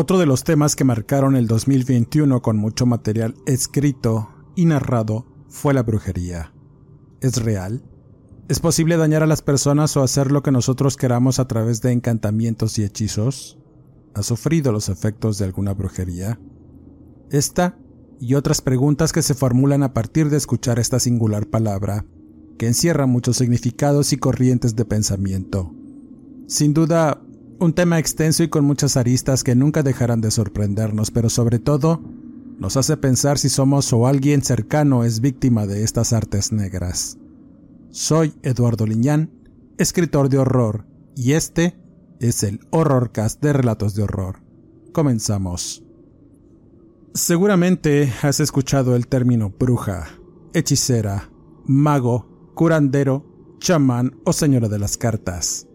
Otro de los temas que marcaron el 2021 con mucho material escrito y narrado fue la brujería. ¿Es real? ¿Es posible dañar a las personas o hacer lo que nosotros queramos a través de encantamientos y hechizos? ¿Ha sufrido los efectos de alguna brujería? Esta y otras preguntas que se formulan a partir de escuchar esta singular palabra, que encierra muchos significados y corrientes de pensamiento. Sin duda, un tema extenso y con muchas aristas que nunca dejarán de sorprendernos, pero sobre todo nos hace pensar si somos o alguien cercano es víctima de estas artes negras. Soy Eduardo Liñán, escritor de horror, y este es el Horrorcast de Relatos de Horror. Comenzamos. Seguramente has escuchado el término bruja, hechicera, mago, curandero, chamán o señora de las cartas.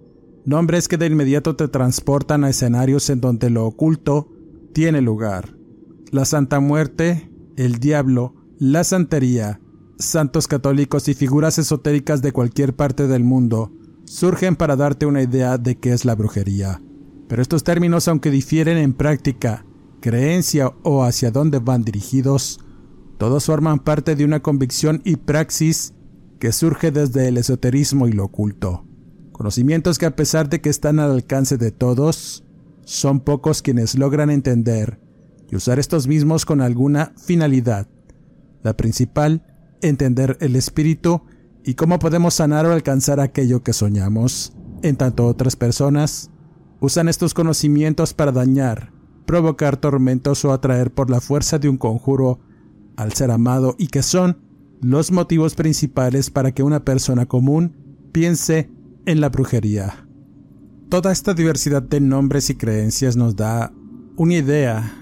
Nombres que de inmediato te transportan a escenarios en donde lo oculto tiene lugar. La Santa Muerte, el Diablo, la Santería, santos católicos y figuras esotéricas de cualquier parte del mundo surgen para darte una idea de qué es la brujería. Pero estos términos, aunque difieren en práctica, creencia o hacia dónde van dirigidos, todos forman parte de una convicción y praxis que surge desde el esoterismo y lo oculto. Conocimientos que a pesar de que están al alcance de todos, son pocos quienes logran entender y usar estos mismos con alguna finalidad. La principal, entender el espíritu y cómo podemos sanar o alcanzar aquello que soñamos. En tanto otras personas usan estos conocimientos para dañar, provocar tormentos o atraer por la fuerza de un conjuro al ser amado y que son los motivos principales para que una persona común piense en la brujería. Toda esta diversidad de nombres y creencias nos da una idea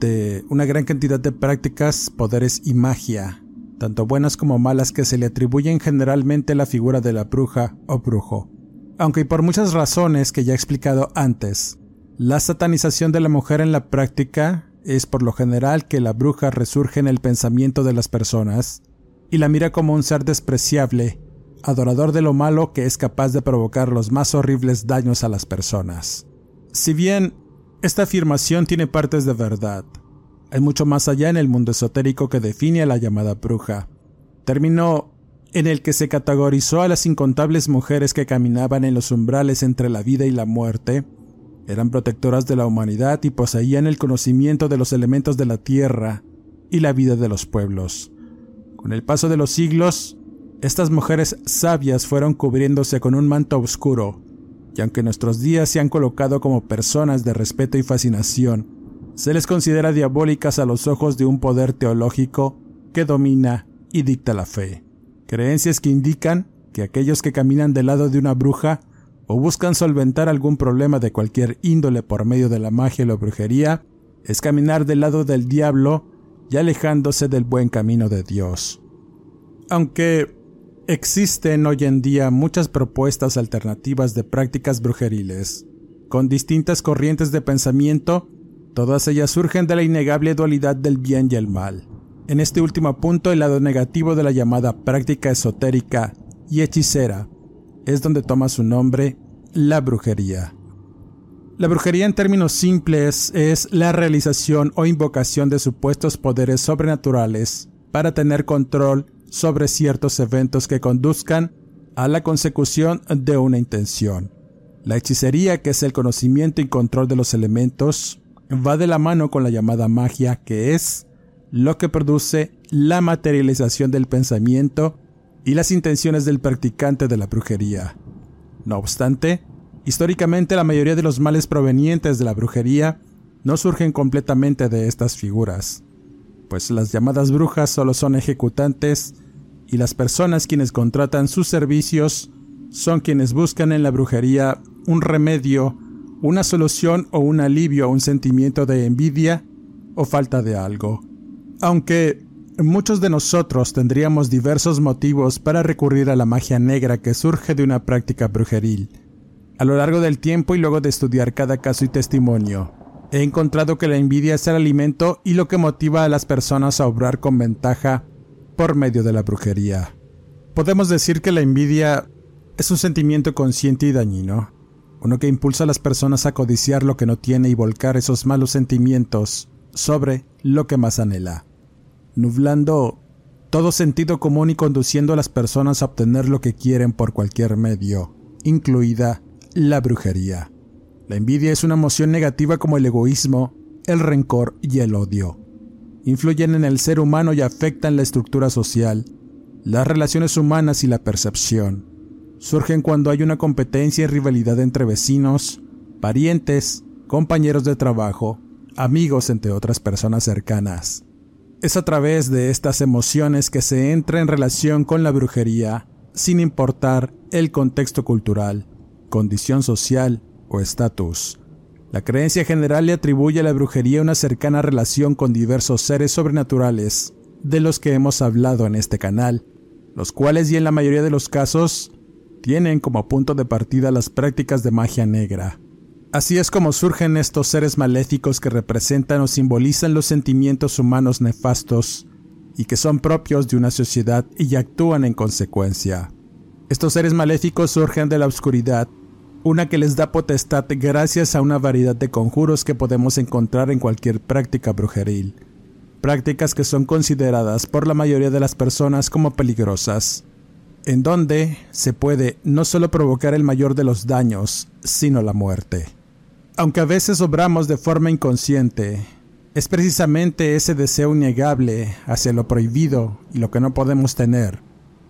de una gran cantidad de prácticas, poderes y magia, tanto buenas como malas que se le atribuyen generalmente a la figura de la bruja o brujo. Aunque por muchas razones que ya he explicado antes, la satanización de la mujer en la práctica es por lo general que la bruja resurge en el pensamiento de las personas y la mira como un ser despreciable adorador de lo malo que es capaz de provocar los más horribles daños a las personas. Si bien esta afirmación tiene partes de verdad, hay mucho más allá en el mundo esotérico que define a la llamada bruja, término en el que se categorizó a las incontables mujeres que caminaban en los umbrales entre la vida y la muerte, eran protectoras de la humanidad y poseían el conocimiento de los elementos de la tierra y la vida de los pueblos. Con el paso de los siglos, estas mujeres sabias fueron cubriéndose con un manto oscuro, y aunque nuestros días se han colocado como personas de respeto y fascinación, se les considera diabólicas a los ojos de un poder teológico que domina y dicta la fe. Creencias que indican que aquellos que caminan del lado de una bruja o buscan solventar algún problema de cualquier índole por medio de la magia y la brujería, es caminar del lado del diablo y alejándose del buen camino de Dios. Aunque Existen hoy en día muchas propuestas alternativas de prácticas brujeriles, con distintas corrientes de pensamiento, todas ellas surgen de la innegable dualidad del bien y el mal. En este último punto, el lado negativo de la llamada práctica esotérica y hechicera es donde toma su nombre la brujería. La brujería en términos simples es la realización o invocación de supuestos poderes sobrenaturales para tener control sobre ciertos eventos que conduzcan a la consecución de una intención. La hechicería, que es el conocimiento y control de los elementos, va de la mano con la llamada magia, que es lo que produce la materialización del pensamiento y las intenciones del practicante de la brujería. No obstante, históricamente la mayoría de los males provenientes de la brujería no surgen completamente de estas figuras, pues las llamadas brujas solo son ejecutantes y las personas quienes contratan sus servicios son quienes buscan en la brujería un remedio, una solución o un alivio a un sentimiento de envidia o falta de algo. Aunque muchos de nosotros tendríamos diversos motivos para recurrir a la magia negra que surge de una práctica brujeril. A lo largo del tiempo y luego de estudiar cada caso y testimonio, he encontrado que la envidia es el alimento y lo que motiva a las personas a obrar con ventaja por medio de la brujería. Podemos decir que la envidia es un sentimiento consciente y dañino, uno que impulsa a las personas a codiciar lo que no tiene y volcar esos malos sentimientos sobre lo que más anhela, nublando todo sentido común y conduciendo a las personas a obtener lo que quieren por cualquier medio, incluida la brujería. La envidia es una emoción negativa como el egoísmo, el rencor y el odio. Influyen en el ser humano y afectan la estructura social, las relaciones humanas y la percepción surgen cuando hay una competencia y rivalidad entre vecinos, parientes, compañeros de trabajo, amigos, entre otras personas cercanas. Es a través de estas emociones que se entra en relación con la brujería, sin importar el contexto cultural, condición social o estatus. La creencia general le atribuye a la brujería una cercana relación con diversos seres sobrenaturales, de los que hemos hablado en este canal, los cuales y en la mayoría de los casos tienen como punto de partida las prácticas de magia negra. Así es como surgen estos seres maléficos que representan o simbolizan los sentimientos humanos nefastos y que son propios de una sociedad y actúan en consecuencia. Estos seres maléficos surgen de la oscuridad, una que les da potestad gracias a una variedad de conjuros que podemos encontrar en cualquier práctica brujeril, prácticas que son consideradas por la mayoría de las personas como peligrosas en donde se puede no solo provocar el mayor de los daños, sino la muerte. Aunque a veces obramos de forma inconsciente, es precisamente ese deseo innegable hacia lo prohibido y lo que no podemos tener,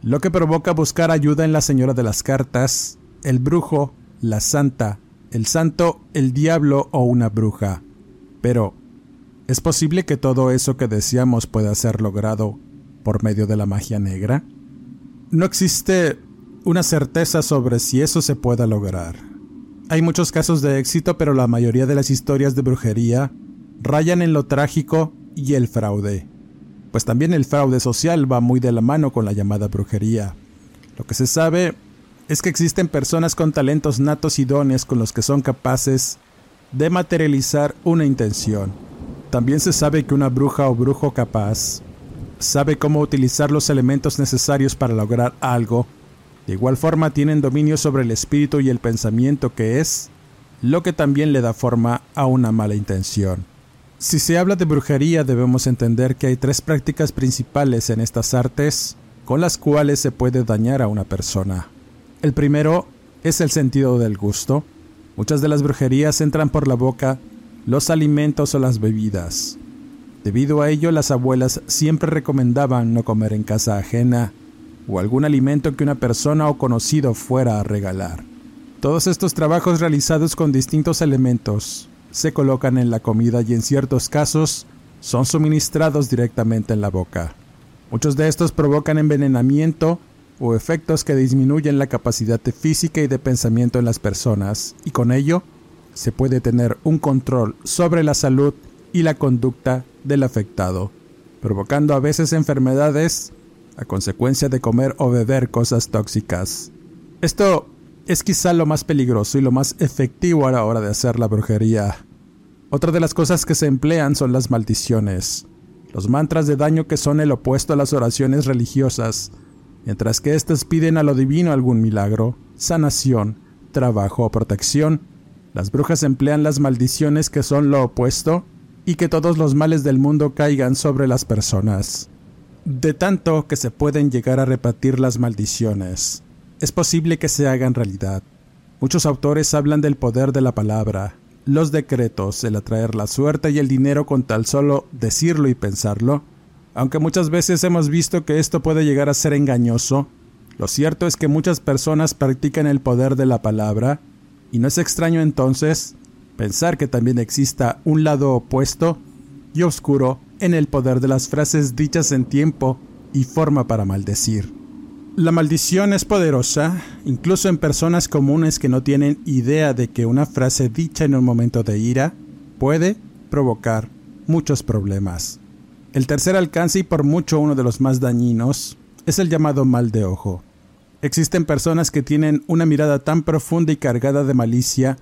lo que provoca buscar ayuda en la Señora de las Cartas, el brujo, la santa, el santo, el diablo o una bruja. Pero, ¿es posible que todo eso que deseamos pueda ser logrado por medio de la magia negra? no existe una certeza sobre si eso se pueda lograr. Hay muchos casos de éxito, pero la mayoría de las historias de brujería rayan en lo trágico y el fraude. Pues también el fraude social va muy de la mano con la llamada brujería. Lo que se sabe es que existen personas con talentos natos y dones con los que son capaces de materializar una intención. También se sabe que una bruja o brujo capaz sabe cómo utilizar los elementos necesarios para lograr algo. De igual forma tienen dominio sobre el espíritu y el pensamiento que es lo que también le da forma a una mala intención. Si se habla de brujería debemos entender que hay tres prácticas principales en estas artes con las cuales se puede dañar a una persona. El primero es el sentido del gusto. Muchas de las brujerías entran por la boca, los alimentos o las bebidas. Debido a ello, las abuelas siempre recomendaban no comer en casa ajena o algún alimento que una persona o conocido fuera a regalar. Todos estos trabajos realizados con distintos elementos se colocan en la comida y en ciertos casos son suministrados directamente en la boca. Muchos de estos provocan envenenamiento o efectos que disminuyen la capacidad física y de pensamiento en las personas y con ello se puede tener un control sobre la salud y la conducta del afectado, provocando a veces enfermedades a consecuencia de comer o beber cosas tóxicas. Esto es quizá lo más peligroso y lo más efectivo a la hora de hacer la brujería. Otra de las cosas que se emplean son las maldiciones, los mantras de daño que son el opuesto a las oraciones religiosas, mientras que éstas piden a lo divino algún milagro, sanación, trabajo o protección. Las brujas emplean las maldiciones que son lo opuesto y que todos los males del mundo caigan sobre las personas. De tanto que se pueden llegar a repartir las maldiciones, es posible que se hagan realidad. Muchos autores hablan del poder de la palabra, los decretos, el atraer la suerte y el dinero con tal solo decirlo y pensarlo, aunque muchas veces hemos visto que esto puede llegar a ser engañoso, lo cierto es que muchas personas practican el poder de la palabra, y no es extraño entonces pensar que también exista un lado opuesto y oscuro en el poder de las frases dichas en tiempo y forma para maldecir. La maldición es poderosa, incluso en personas comunes que no tienen idea de que una frase dicha en un momento de ira puede provocar muchos problemas. El tercer alcance y por mucho uno de los más dañinos es el llamado mal de ojo. Existen personas que tienen una mirada tan profunda y cargada de malicia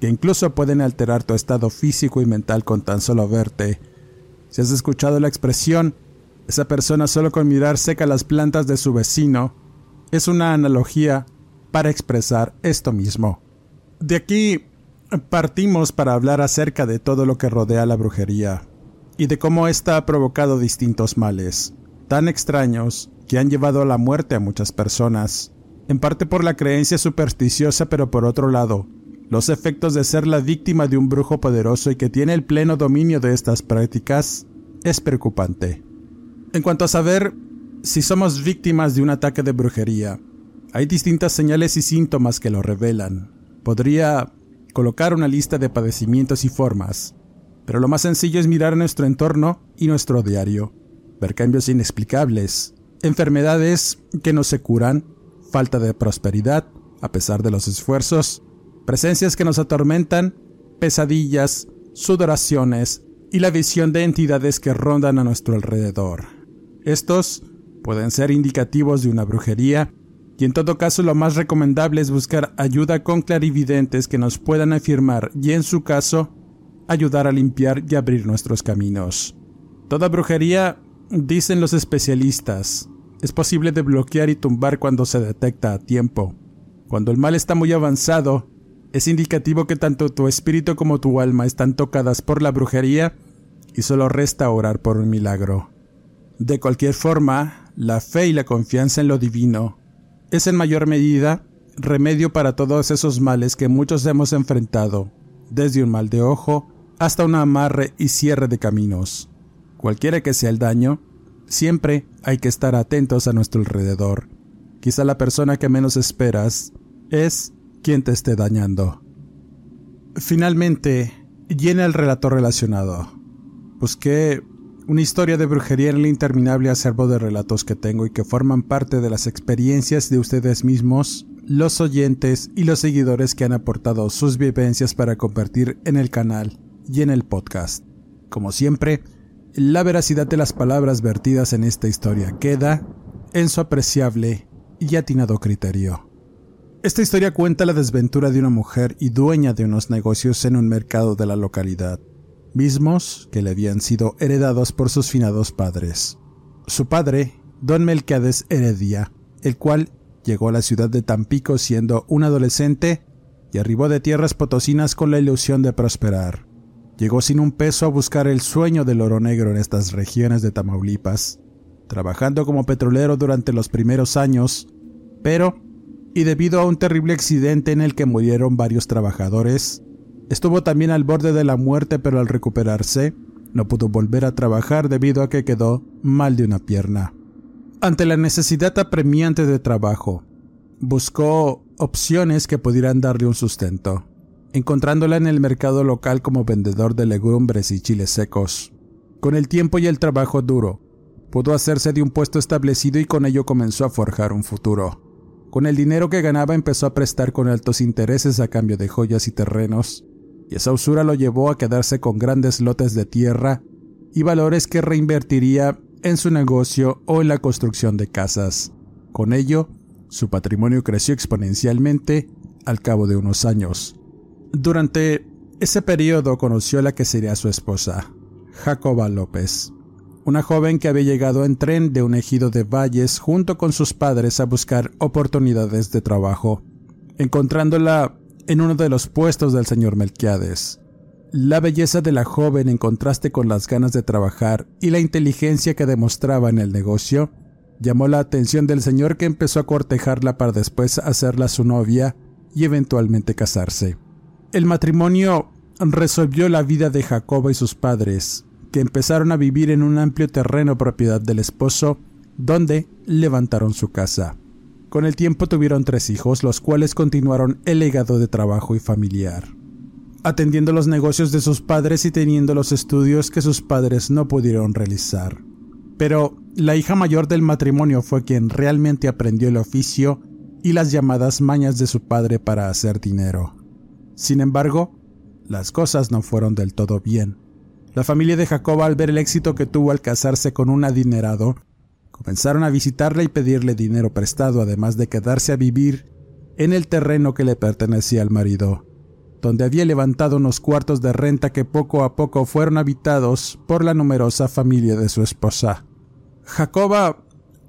que incluso pueden alterar tu estado físico y mental con tan solo verte. Si has escuchado la expresión esa persona solo con mirar seca las plantas de su vecino es una analogía para expresar esto mismo. De aquí partimos para hablar acerca de todo lo que rodea la brujería y de cómo ésta ha provocado distintos males, tan extraños que han llevado a la muerte a muchas personas, en parte por la creencia supersticiosa, pero por otro lado, los efectos de ser la víctima de un brujo poderoso y que tiene el pleno dominio de estas prácticas es preocupante. En cuanto a saber si somos víctimas de un ataque de brujería, hay distintas señales y síntomas que lo revelan. Podría colocar una lista de padecimientos y formas, pero lo más sencillo es mirar nuestro entorno y nuestro diario, ver cambios inexplicables, enfermedades que no se curan, falta de prosperidad, a pesar de los esfuerzos, presencias que nos atormentan, pesadillas, sudoraciones y la visión de entidades que rondan a nuestro alrededor. Estos pueden ser indicativos de una brujería y en todo caso lo más recomendable es buscar ayuda con clarividentes que nos puedan afirmar y en su caso ayudar a limpiar y abrir nuestros caminos. Toda brujería, dicen los especialistas, es posible de bloquear y tumbar cuando se detecta a tiempo. Cuando el mal está muy avanzado, es indicativo que tanto tu espíritu como tu alma están tocadas por la brujería y solo resta orar por un milagro. De cualquier forma, la fe y la confianza en lo divino es en mayor medida remedio para todos esos males que muchos hemos enfrentado, desde un mal de ojo hasta un amarre y cierre de caminos. Cualquiera que sea el daño, siempre hay que estar atentos a nuestro alrededor. Quizá la persona que menos esperas es quien te esté dañando. Finalmente, llena el relato relacionado. Busqué una historia de brujería en el interminable acervo de relatos que tengo y que forman parte de las experiencias de ustedes mismos, los oyentes y los seguidores que han aportado sus vivencias para compartir en el canal y en el podcast. Como siempre, la veracidad de las palabras vertidas en esta historia queda en su apreciable y atinado criterio. Esta historia cuenta la desventura de una mujer y dueña de unos negocios en un mercado de la localidad mismos que le habían sido heredados por sus finados padres. Su padre, don Melquiades Heredia, el cual llegó a la ciudad de Tampico siendo un adolescente y arribó de tierras potosinas con la ilusión de prosperar. Llegó sin un peso a buscar el sueño del oro negro en estas regiones de Tamaulipas, trabajando como petrolero durante los primeros años, pero, y debido a un terrible accidente en el que murieron varios trabajadores, Estuvo también al borde de la muerte, pero al recuperarse, no pudo volver a trabajar debido a que quedó mal de una pierna. Ante la necesidad apremiante de trabajo, buscó opciones que pudieran darle un sustento, encontrándola en el mercado local como vendedor de legumbres y chiles secos. Con el tiempo y el trabajo duro, pudo hacerse de un puesto establecido y con ello comenzó a forjar un futuro. Con el dinero que ganaba empezó a prestar con altos intereses a cambio de joyas y terrenos, y esa usura lo llevó a quedarse con grandes lotes de tierra y valores que reinvertiría en su negocio o en la construcción de casas. Con ello, su patrimonio creció exponencialmente al cabo de unos años. Durante ese periodo conoció a la que sería su esposa, Jacoba López, una joven que había llegado en tren de un ejido de valles junto con sus padres a buscar oportunidades de trabajo. Encontrándola en uno de los puestos del señor Melquiades. La belleza de la joven en contraste con las ganas de trabajar y la inteligencia que demostraba en el negocio llamó la atención del señor que empezó a cortejarla para después hacerla su novia y eventualmente casarse. El matrimonio resolvió la vida de Jacoba y sus padres, que empezaron a vivir en un amplio terreno propiedad del esposo, donde levantaron su casa. Con el tiempo tuvieron tres hijos, los cuales continuaron el legado de trabajo y familiar, atendiendo los negocios de sus padres y teniendo los estudios que sus padres no pudieron realizar. Pero la hija mayor del matrimonio fue quien realmente aprendió el oficio y las llamadas mañas de su padre para hacer dinero. Sin embargo, las cosas no fueron del todo bien. La familia de Jacoba, al ver el éxito que tuvo al casarse con un adinerado, comenzaron a visitarle y pedirle dinero prestado, además de quedarse a vivir en el terreno que le pertenecía al marido, donde había levantado unos cuartos de renta que poco a poco fueron habitados por la numerosa familia de su esposa. Jacoba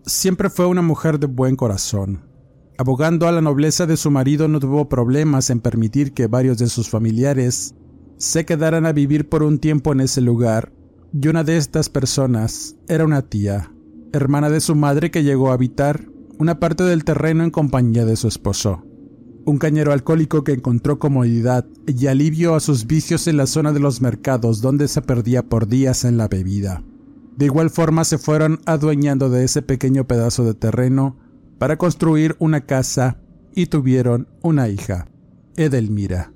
siempre fue una mujer de buen corazón. Abogando a la nobleza de su marido no tuvo problemas en permitir que varios de sus familiares se quedaran a vivir por un tiempo en ese lugar, y una de estas personas era una tía, hermana de su madre que llegó a habitar una parte del terreno en compañía de su esposo. Un cañero alcohólico que encontró comodidad y alivio a sus vicios en la zona de los mercados donde se perdía por días en la bebida. De igual forma se fueron adueñando de ese pequeño pedazo de terreno para construir una casa y tuvieron una hija, Edelmira.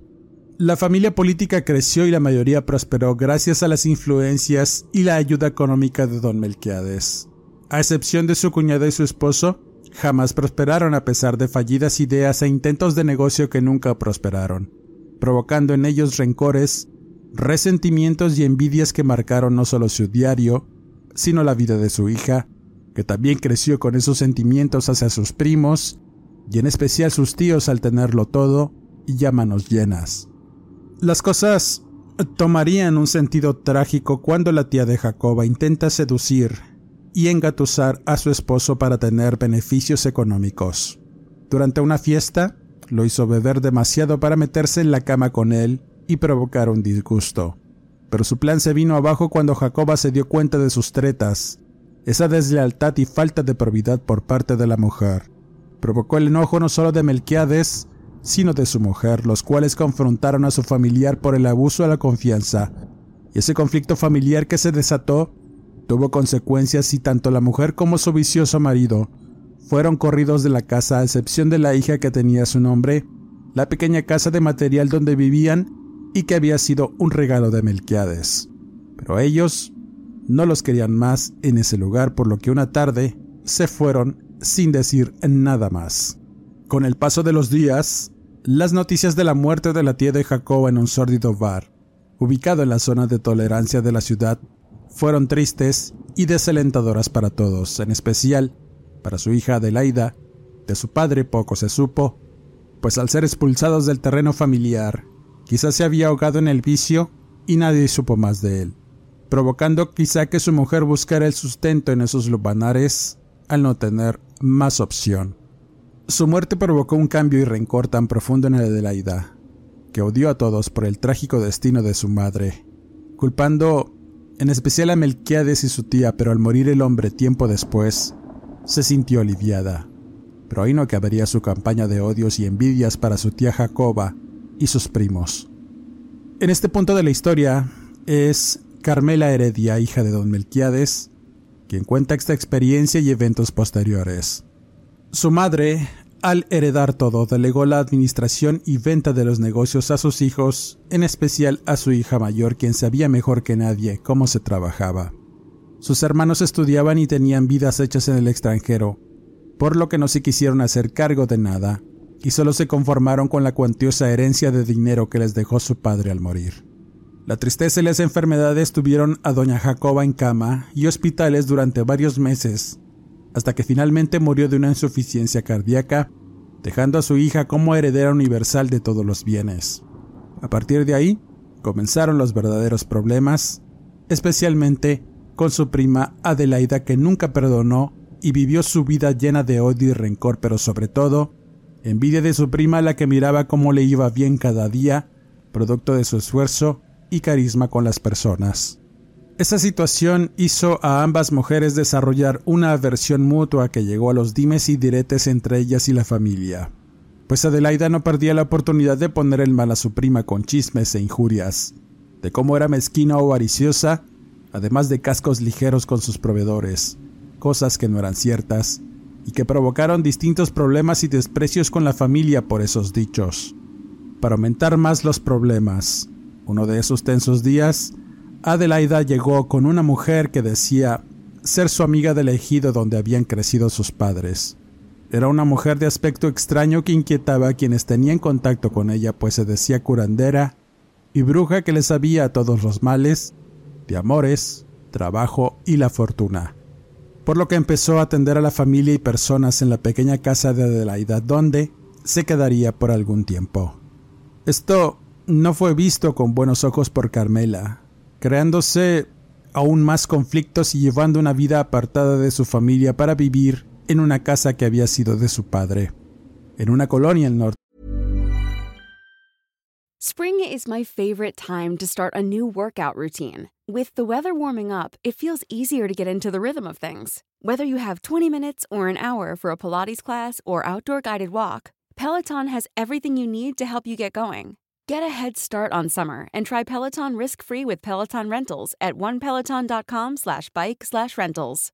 La familia política creció y la mayoría prosperó gracias a las influencias y la ayuda económica de don Melquiades. A excepción de su cuñada y su esposo, jamás prosperaron a pesar de fallidas ideas e intentos de negocio que nunca prosperaron, provocando en ellos rencores, resentimientos y envidias que marcaron no solo su diario, sino la vida de su hija, que también creció con esos sentimientos hacia sus primos, y en especial sus tíos al tenerlo todo y ya manos llenas. Las cosas tomarían un sentido trágico cuando la tía de Jacoba intenta seducir y engatusar a su esposo para tener beneficios económicos. Durante una fiesta, lo hizo beber demasiado para meterse en la cama con él y provocar un disgusto. Pero su plan se vino abajo cuando Jacoba se dio cuenta de sus tretas. Esa deslealtad y falta de probidad por parte de la mujer provocó el enojo no solo de Melquiades, sino de su mujer, los cuales confrontaron a su familiar por el abuso de la confianza. Y ese conflicto familiar que se desató tuvo consecuencias y tanto la mujer como su vicioso marido fueron corridos de la casa a excepción de la hija que tenía su nombre, la pequeña casa de material donde vivían y que había sido un regalo de Melquiades. Pero ellos no los querían más en ese lugar, por lo que una tarde se fueron sin decir nada más. Con el paso de los días, las noticias de la muerte de la tía de Jacob en un sórdido bar, ubicado en la zona de tolerancia de la ciudad, fueron tristes y desalentadoras para todos, en especial para su hija Adelaida. De su padre poco se supo, pues al ser expulsados del terreno familiar Quizás se había ahogado en el vicio y nadie supo más de él, provocando quizá que su mujer buscara el sustento en esos lupanares al no tener más opción. Su muerte provocó un cambio y rencor tan profundo en el Adelaida, que odió a todos por el trágico destino de su madre, culpando en especial a Melquiades y su tía, pero al morir el hombre tiempo después, se sintió aliviada. Pero ahí no acabaría su campaña de odios y envidias para su tía Jacoba, y sus primos. En este punto de la historia es Carmela Heredia, hija de don Melquiades, quien cuenta esta experiencia y eventos posteriores. Su madre, al heredar todo, delegó la administración y venta de los negocios a sus hijos, en especial a su hija mayor, quien sabía mejor que nadie cómo se trabajaba. Sus hermanos estudiaban y tenían vidas hechas en el extranjero, por lo que no se quisieron hacer cargo de nada, y solo se conformaron con la cuantiosa herencia de dinero que les dejó su padre al morir. La tristeza y las enfermedades tuvieron a doña Jacoba en cama y hospitales durante varios meses, hasta que finalmente murió de una insuficiencia cardíaca, dejando a su hija como heredera universal de todos los bienes. A partir de ahí, comenzaron los verdaderos problemas, especialmente con su prima Adelaida que nunca perdonó y vivió su vida llena de odio y rencor, pero sobre todo envidia de su prima la que miraba cómo le iba bien cada día, producto de su esfuerzo y carisma con las personas. Esa situación hizo a ambas mujeres desarrollar una aversión mutua que llegó a los dimes y diretes entre ellas y la familia. pues Adelaida no perdía la oportunidad de poner el mal a su prima con chismes e injurias, de cómo era mezquina o avariciosa, además de cascos ligeros con sus proveedores, cosas que no eran ciertas y que provocaron distintos problemas y desprecios con la familia por esos dichos. Para aumentar más los problemas, uno de esos tensos días, Adelaida llegó con una mujer que decía ser su amiga del ejido donde habían crecido sus padres. Era una mujer de aspecto extraño que inquietaba a quienes tenían contacto con ella, pues se decía curandera y bruja que le sabía todos los males de amores, trabajo y la fortuna. Por lo que empezó a atender a la familia y personas en la pequeña casa de Adelaida, donde se quedaría por algún tiempo. Esto no fue visto con buenos ojos por Carmela, creándose aún más conflictos y llevando una vida apartada de su familia para vivir en una casa que había sido de su padre, en una colonia al norte. Spring is my favorite time to start a new workout routine. With the weather warming up, it feels easier to get into the rhythm of things. Whether you have 20 minutes or an hour for a Pilates class or outdoor guided walk, Peloton has everything you need to help you get going. Get a head start on summer and try Peloton risk-free with Peloton Rentals at onepeloton.com slash bike slash rentals.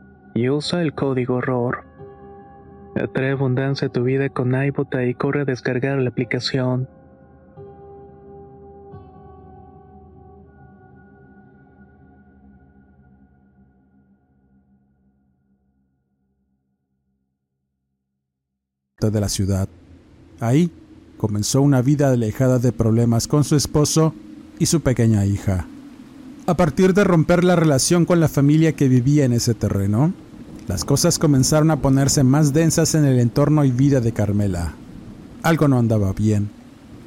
y usa el código ROR. Atrae abundancia a tu vida con iBota y corre a descargar la aplicación. de la ciudad. Ahí comenzó una vida alejada de problemas con su esposo y su pequeña hija. A partir de romper la relación con la familia que vivía en ese terreno, las cosas comenzaron a ponerse más densas en el entorno y vida de Carmela. Algo no andaba bien.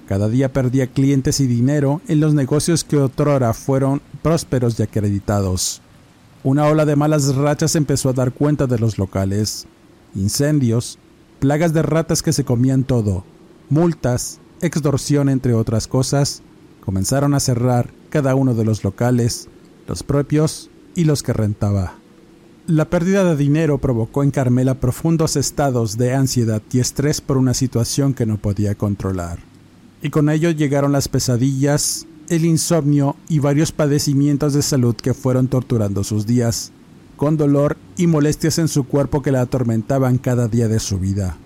Cada día perdía clientes y dinero en los negocios que otrora fueron prósperos y acreditados. Una ola de malas rachas empezó a dar cuenta de los locales. Incendios, plagas de ratas que se comían todo, multas, extorsión entre otras cosas, comenzaron a cerrar cada uno de los locales, los propios y los que rentaba. La pérdida de dinero provocó en Carmela profundos estados de ansiedad y estrés por una situación que no podía controlar. Y con ello llegaron las pesadillas, el insomnio y varios padecimientos de salud que fueron torturando sus días, con dolor y molestias en su cuerpo que la atormentaban cada día de su vida.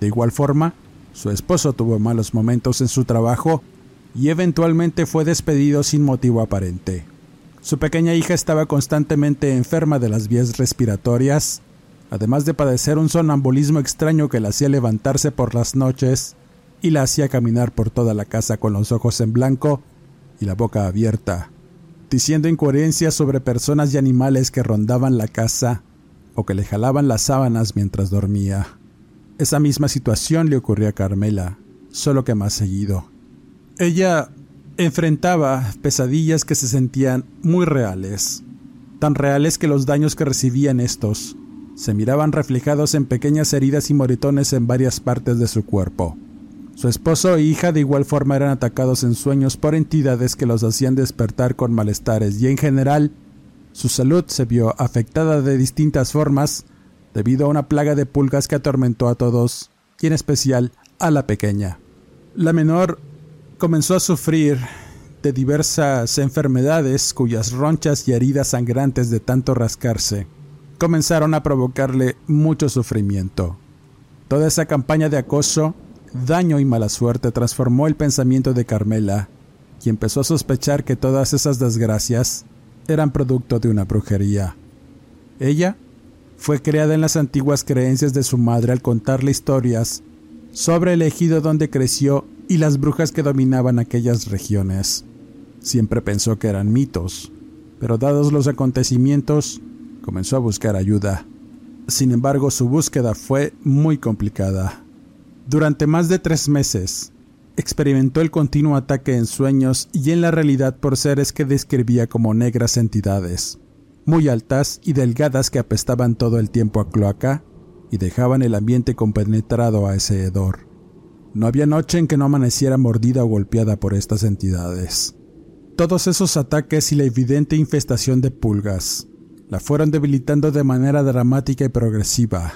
De igual forma, su esposo tuvo malos momentos en su trabajo y eventualmente fue despedido sin motivo aparente. Su pequeña hija estaba constantemente enferma de las vías respiratorias, además de padecer un sonambulismo extraño que la hacía levantarse por las noches y la hacía caminar por toda la casa con los ojos en blanco y la boca abierta, diciendo incoherencias sobre personas y animales que rondaban la casa o que le jalaban las sábanas mientras dormía. Esa misma situación le ocurrió a Carmela, solo que más seguido. Ella enfrentaba pesadillas que se sentían muy reales, tan reales que los daños que recibían estos se miraban reflejados en pequeñas heridas y moritones en varias partes de su cuerpo. Su esposo e hija de igual forma eran atacados en sueños por entidades que los hacían despertar con malestares y en general su salud se vio afectada de distintas formas debido a una plaga de pulgas que atormentó a todos y en especial a la pequeña. La menor comenzó a sufrir de diversas enfermedades cuyas ronchas y heridas sangrantes de tanto rascarse comenzaron a provocarle mucho sufrimiento. Toda esa campaña de acoso daño y mala suerte transformó el pensamiento de Carmela, y empezó a sospechar que todas esas desgracias eran producto de una brujería. Ella fue creada en las antiguas creencias de su madre al contarle historias sobre el ejido donde creció y las brujas que dominaban aquellas regiones. Siempre pensó que eran mitos, pero dados los acontecimientos, comenzó a buscar ayuda. Sin embargo, su búsqueda fue muy complicada. Durante más de tres meses, experimentó el continuo ataque en sueños y en la realidad por seres que describía como negras entidades, muy altas y delgadas que apestaban todo el tiempo a cloaca y dejaban el ambiente compenetrado a ese hedor. No había noche en que no amaneciera mordida o golpeada por estas entidades. Todos esos ataques y la evidente infestación de pulgas la fueron debilitando de manera dramática y progresiva,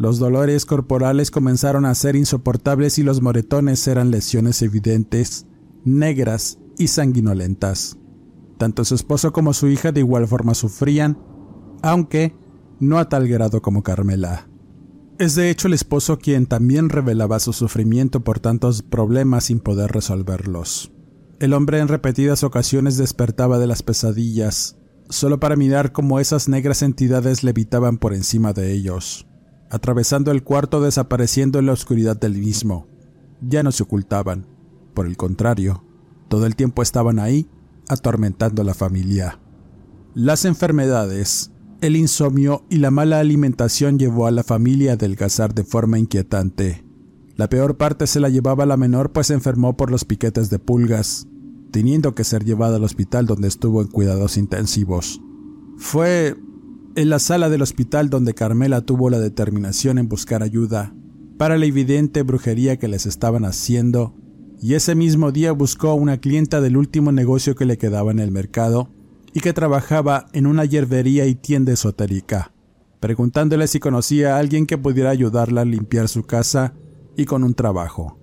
los dolores corporales comenzaron a ser insoportables y los moretones eran lesiones evidentes, negras y sanguinolentas. Tanto su esposo como su hija de igual forma sufrían, aunque no a tal grado como Carmela. Es de hecho el esposo quien también revelaba su sufrimiento por tantos problemas sin poder resolverlos. El hombre en repetidas ocasiones despertaba de las pesadillas, solo para mirar cómo esas negras entidades levitaban por encima de ellos atravesando el cuarto desapareciendo en la oscuridad del mismo. Ya no se ocultaban, por el contrario, todo el tiempo estaban ahí, atormentando a la familia. Las enfermedades, el insomnio y la mala alimentación llevó a la familia a adelgazar de forma inquietante. La peor parte se la llevaba la menor pues enfermó por los piquetes de pulgas, teniendo que ser llevada al hospital donde estuvo en cuidados intensivos. Fue en la sala del hospital donde Carmela tuvo la determinación en buscar ayuda para la evidente brujería que les estaban haciendo, y ese mismo día buscó a una clienta del último negocio que le quedaba en el mercado y que trabajaba en una hierbería y tienda esotérica, preguntándole si conocía a alguien que pudiera ayudarla a limpiar su casa y con un trabajo.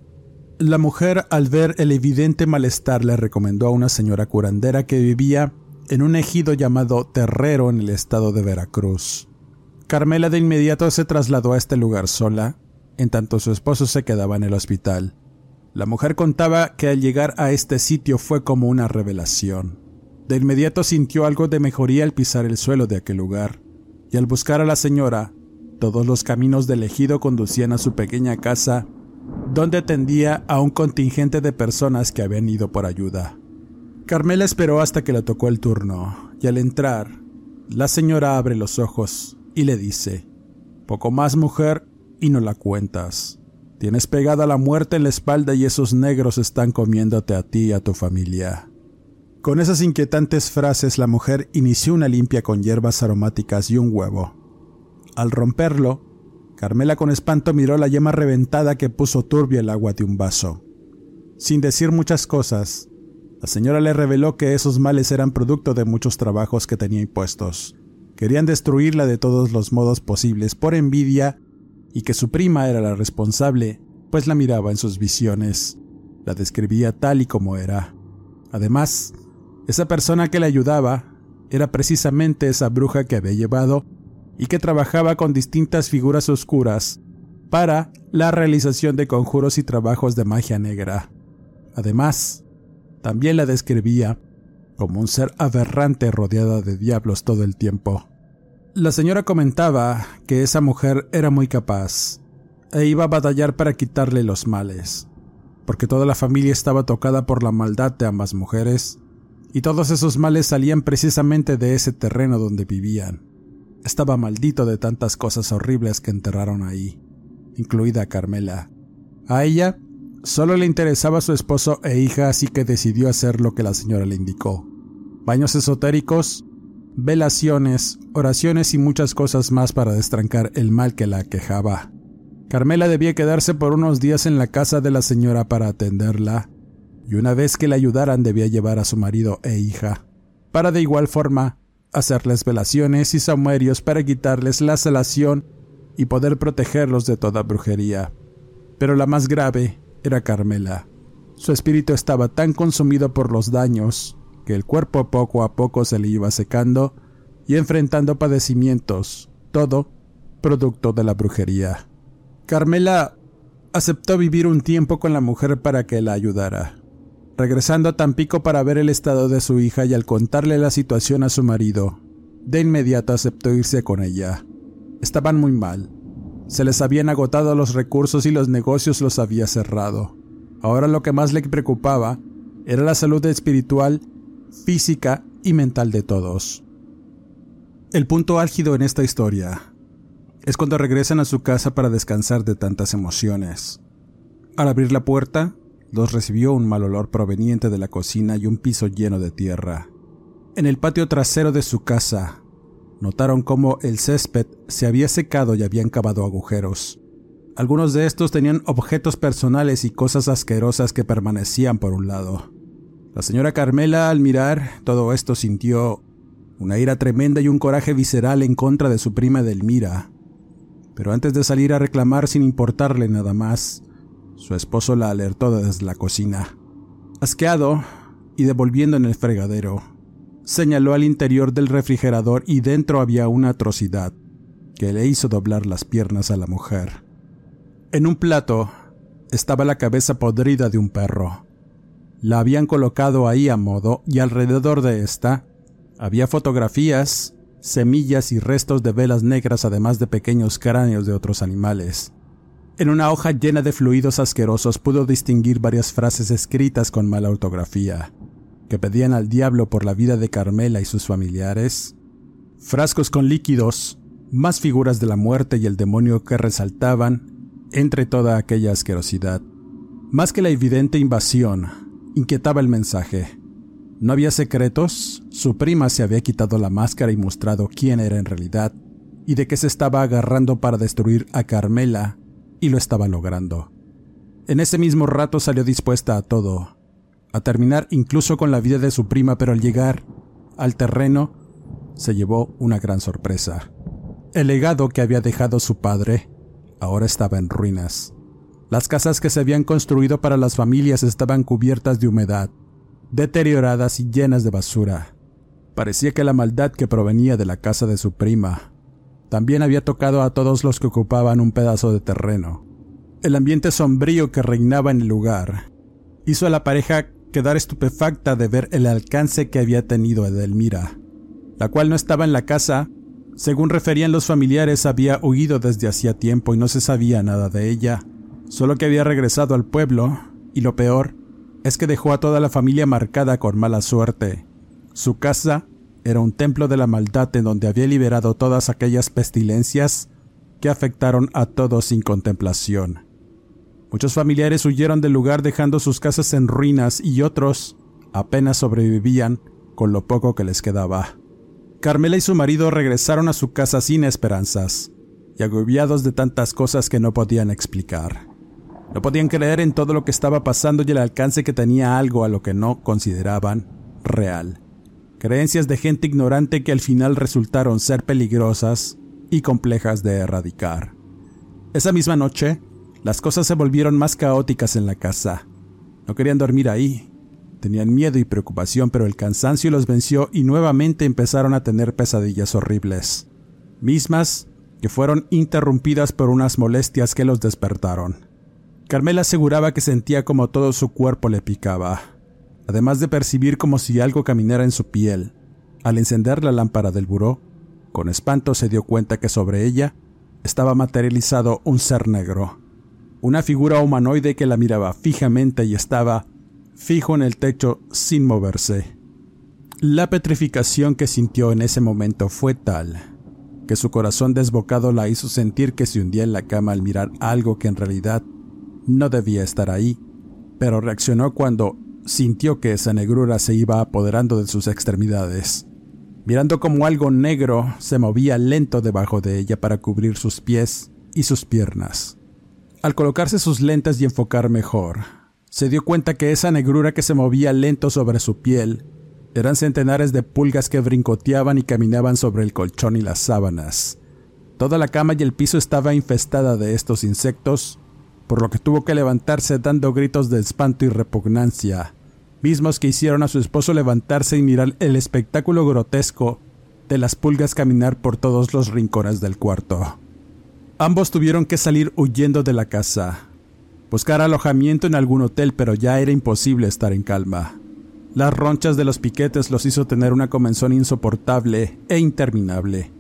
La mujer, al ver el evidente malestar, le recomendó a una señora curandera que vivía en un ejido llamado Terrero en el estado de Veracruz. Carmela de inmediato se trasladó a este lugar sola, en tanto su esposo se quedaba en el hospital. La mujer contaba que al llegar a este sitio fue como una revelación. De inmediato sintió algo de mejoría al pisar el suelo de aquel lugar, y al buscar a la señora, todos los caminos del ejido conducían a su pequeña casa, donde atendía a un contingente de personas que habían ido por ayuda. Carmela esperó hasta que le tocó el turno, y al entrar, la señora abre los ojos y le dice, Poco más mujer y no la cuentas. Tienes pegada la muerte en la espalda y esos negros están comiéndote a ti y a tu familia. Con esas inquietantes frases la mujer inició una limpia con hierbas aromáticas y un huevo. Al romperlo, Carmela con espanto miró la yema reventada que puso turbia el agua de un vaso. Sin decir muchas cosas, la señora le reveló que esos males eran producto de muchos trabajos que tenía impuestos. Querían destruirla de todos los modos posibles por envidia y que su prima era la responsable, pues la miraba en sus visiones. La describía tal y como era. Además, esa persona que le ayudaba era precisamente esa bruja que había llevado y que trabajaba con distintas figuras oscuras para la realización de conjuros y trabajos de magia negra. Además, también la describía como un ser aberrante rodeada de diablos todo el tiempo. La señora comentaba que esa mujer era muy capaz e iba a batallar para quitarle los males, porque toda la familia estaba tocada por la maldad de ambas mujeres, y todos esos males salían precisamente de ese terreno donde vivían. Estaba maldito de tantas cosas horribles que enterraron ahí, incluida Carmela. A ella solo le interesaba su esposo e hija, así que decidió hacer lo que la señora le indicó. Baños esotéricos velaciones, oraciones y muchas cosas más para destrancar el mal que la aquejaba. Carmela debía quedarse por unos días en la casa de la señora para atenderla, y una vez que la ayudaran debía llevar a su marido e hija, para de igual forma hacerles velaciones y sumerios para quitarles la salación y poder protegerlos de toda brujería. Pero la más grave era Carmela. Su espíritu estaba tan consumido por los daños que el cuerpo poco a poco se le iba secando y enfrentando padecimientos, todo producto de la brujería. Carmela aceptó vivir un tiempo con la mujer para que la ayudara. Regresando a Tampico para ver el estado de su hija y al contarle la situación a su marido, de inmediato aceptó irse con ella. Estaban muy mal. Se les habían agotado los recursos y los negocios los había cerrado. Ahora lo que más le preocupaba era la salud espiritual física y mental de todos. El punto álgido en esta historia es cuando regresan a su casa para descansar de tantas emociones. Al abrir la puerta, los recibió un mal olor proveniente de la cocina y un piso lleno de tierra. En el patio trasero de su casa, notaron cómo el césped se había secado y habían cavado agujeros. Algunos de estos tenían objetos personales y cosas asquerosas que permanecían por un lado. La señora Carmela al mirar todo esto sintió una ira tremenda y un coraje visceral en contra de su prima Delmira. Pero antes de salir a reclamar sin importarle nada más, su esposo la alertó desde la cocina. Asqueado y devolviendo en el fregadero, señaló al interior del refrigerador y dentro había una atrocidad que le hizo doblar las piernas a la mujer. En un plato estaba la cabeza podrida de un perro. La habían colocado ahí a modo y alrededor de esta había fotografías, semillas y restos de velas negras además de pequeños cráneos de otros animales. En una hoja llena de fluidos asquerosos pudo distinguir varias frases escritas con mala ortografía, que pedían al diablo por la vida de Carmela y sus familiares, frascos con líquidos, más figuras de la muerte y el demonio que resaltaban entre toda aquella asquerosidad. Más que la evidente invasión, inquietaba el mensaje. No había secretos, su prima se había quitado la máscara y mostrado quién era en realidad, y de qué se estaba agarrando para destruir a Carmela, y lo estaba logrando. En ese mismo rato salió dispuesta a todo, a terminar incluso con la vida de su prima, pero al llegar al terreno se llevó una gran sorpresa. El legado que había dejado su padre ahora estaba en ruinas. Las casas que se habían construido para las familias estaban cubiertas de humedad, deterioradas y llenas de basura. Parecía que la maldad que provenía de la casa de su prima también había tocado a todos los que ocupaban un pedazo de terreno. El ambiente sombrío que reinaba en el lugar hizo a la pareja quedar estupefacta de ver el alcance que había tenido Edelmira, la cual no estaba en la casa. Según referían los familiares, había huido desde hacía tiempo y no se sabía nada de ella solo que había regresado al pueblo, y lo peor es que dejó a toda la familia marcada con mala suerte. Su casa era un templo de la maldad en donde había liberado todas aquellas pestilencias que afectaron a todos sin contemplación. Muchos familiares huyeron del lugar dejando sus casas en ruinas y otros apenas sobrevivían con lo poco que les quedaba. Carmela y su marido regresaron a su casa sin esperanzas y agobiados de tantas cosas que no podían explicar. No podían creer en todo lo que estaba pasando y el alcance que tenía algo a lo que no consideraban real. Creencias de gente ignorante que al final resultaron ser peligrosas y complejas de erradicar. Esa misma noche, las cosas se volvieron más caóticas en la casa. No querían dormir ahí. Tenían miedo y preocupación, pero el cansancio los venció y nuevamente empezaron a tener pesadillas horribles, mismas que fueron interrumpidas por unas molestias que los despertaron. Carmela aseguraba que sentía como todo su cuerpo le picaba, además de percibir como si algo caminara en su piel. Al encender la lámpara del buró, con espanto se dio cuenta que sobre ella estaba materializado un ser negro, una figura humanoide que la miraba fijamente y estaba fijo en el techo sin moverse. La petrificación que sintió en ese momento fue tal que su corazón desbocado la hizo sentir que se hundía en la cama al mirar algo que en realidad no debía estar ahí, pero reaccionó cuando sintió que esa negrura se iba apoderando de sus extremidades, mirando como algo negro se movía lento debajo de ella para cubrir sus pies y sus piernas. Al colocarse sus lentes y enfocar mejor, se dio cuenta que esa negrura que se movía lento sobre su piel eran centenares de pulgas que brincoteaban y caminaban sobre el colchón y las sábanas. Toda la cama y el piso estaba infestada de estos insectos, por lo que tuvo que levantarse dando gritos de espanto y repugnancia, mismos que hicieron a su esposo levantarse y mirar el espectáculo grotesco de las pulgas caminar por todos los rincones del cuarto. Ambos tuvieron que salir huyendo de la casa, buscar alojamiento en algún hotel, pero ya era imposible estar en calma. Las ronchas de los piquetes los hizo tener una comenzón insoportable e interminable.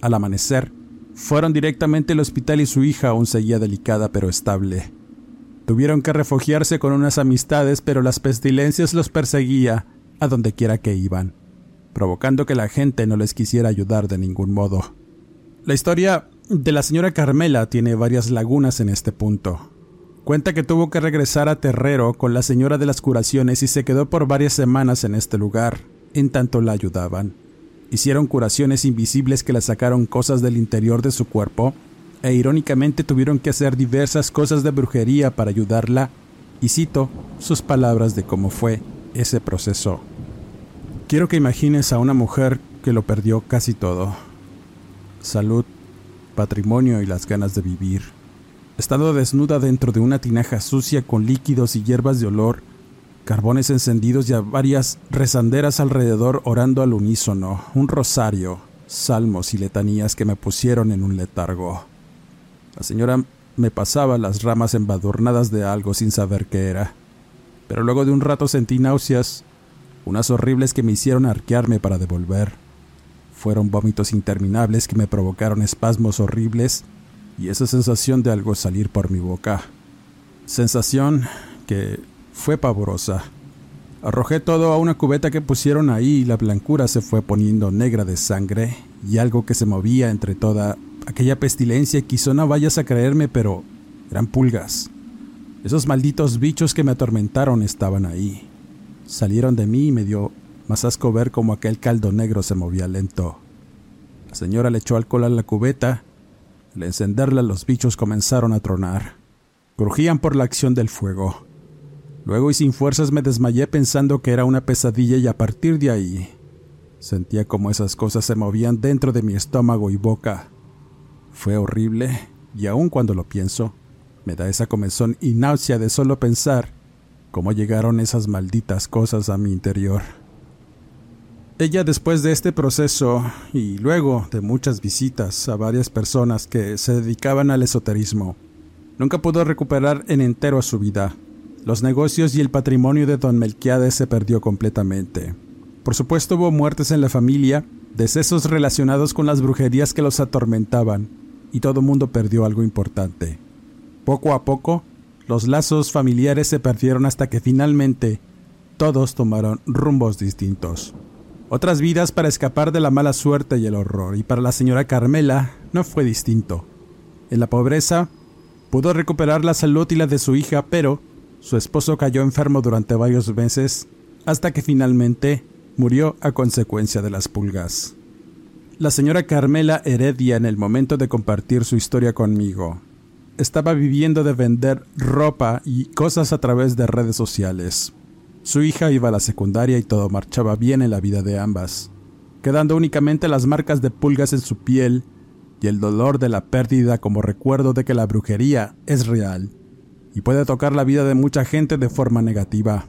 Al amanecer, fueron directamente al hospital y su hija aún seguía delicada pero estable. Tuvieron que refugiarse con unas amistades, pero las pestilencias los perseguía a donde quiera que iban, provocando que la gente no les quisiera ayudar de ningún modo. La historia de la señora Carmela tiene varias lagunas en este punto. Cuenta que tuvo que regresar a Terrero con la señora de las curaciones y se quedó por varias semanas en este lugar, en tanto la ayudaban. Hicieron curaciones invisibles que le sacaron cosas del interior de su cuerpo, e irónicamente tuvieron que hacer diversas cosas de brujería para ayudarla, y cito sus palabras de cómo fue ese proceso. Quiero que imagines a una mujer que lo perdió casi todo. Salud, patrimonio y las ganas de vivir estando desnuda dentro de una tinaja sucia con líquidos y hierbas de olor, carbones encendidos y a varias rezanderas alrededor orando al unísono, un rosario, salmos y letanías que me pusieron en un letargo. La señora me pasaba las ramas embadurnadas de algo sin saber qué era, pero luego de un rato sentí náuseas, unas horribles que me hicieron arquearme para devolver. Fueron vómitos interminables que me provocaron espasmos horribles y esa sensación de algo salir por mi boca. Sensación que fue pavorosa. Arrojé todo a una cubeta que pusieron ahí y la blancura se fue poniendo negra de sangre y algo que se movía entre toda aquella pestilencia quizá no vayas a creerme, pero eran pulgas. Esos malditos bichos que me atormentaron estaban ahí. Salieron de mí y me dio más asco ver cómo aquel caldo negro se movía lento. La señora le echó alcohol a la cubeta al encenderla los bichos comenzaron a tronar. Crujían por la acción del fuego. Luego y sin fuerzas me desmayé pensando que era una pesadilla y a partir de ahí sentía como esas cosas se movían dentro de mi estómago y boca. Fue horrible y aun cuando lo pienso, me da esa comezón y náusea de solo pensar cómo llegaron esas malditas cosas a mi interior. Ella después de este proceso y luego de muchas visitas a varias personas que se dedicaban al esoterismo, nunca pudo recuperar en entero a su vida. Los negocios y el patrimonio de don Melquiades se perdió completamente. Por supuesto hubo muertes en la familia, decesos relacionados con las brujerías que los atormentaban, y todo mundo perdió algo importante. Poco a poco, los lazos familiares se perdieron hasta que finalmente todos tomaron rumbos distintos otras vidas para escapar de la mala suerte y el horror, y para la señora Carmela no fue distinto. En la pobreza, pudo recuperar la salud y la de su hija, pero su esposo cayó enfermo durante varios meses, hasta que finalmente murió a consecuencia de las pulgas. La señora Carmela Heredia en el momento de compartir su historia conmigo estaba viviendo de vender ropa y cosas a través de redes sociales. Su hija iba a la secundaria y todo marchaba bien en la vida de ambas, quedando únicamente las marcas de pulgas en su piel y el dolor de la pérdida como recuerdo de que la brujería es real y puede tocar la vida de mucha gente de forma negativa.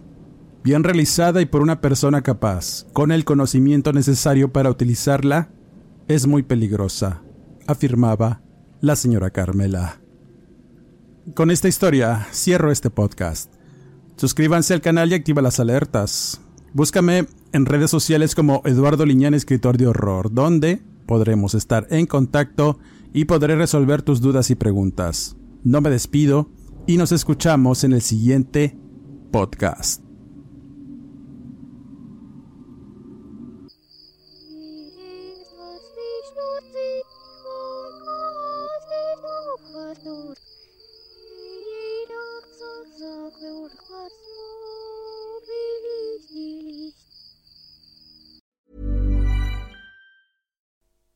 Bien realizada y por una persona capaz, con el conocimiento necesario para utilizarla, es muy peligrosa, afirmaba la señora Carmela. Con esta historia cierro este podcast. Suscríbanse al canal y activa las alertas. Búscame en redes sociales como Eduardo Liñán, escritor de horror, donde podremos estar en contacto y podré resolver tus dudas y preguntas. No me despido y nos escuchamos en el siguiente podcast.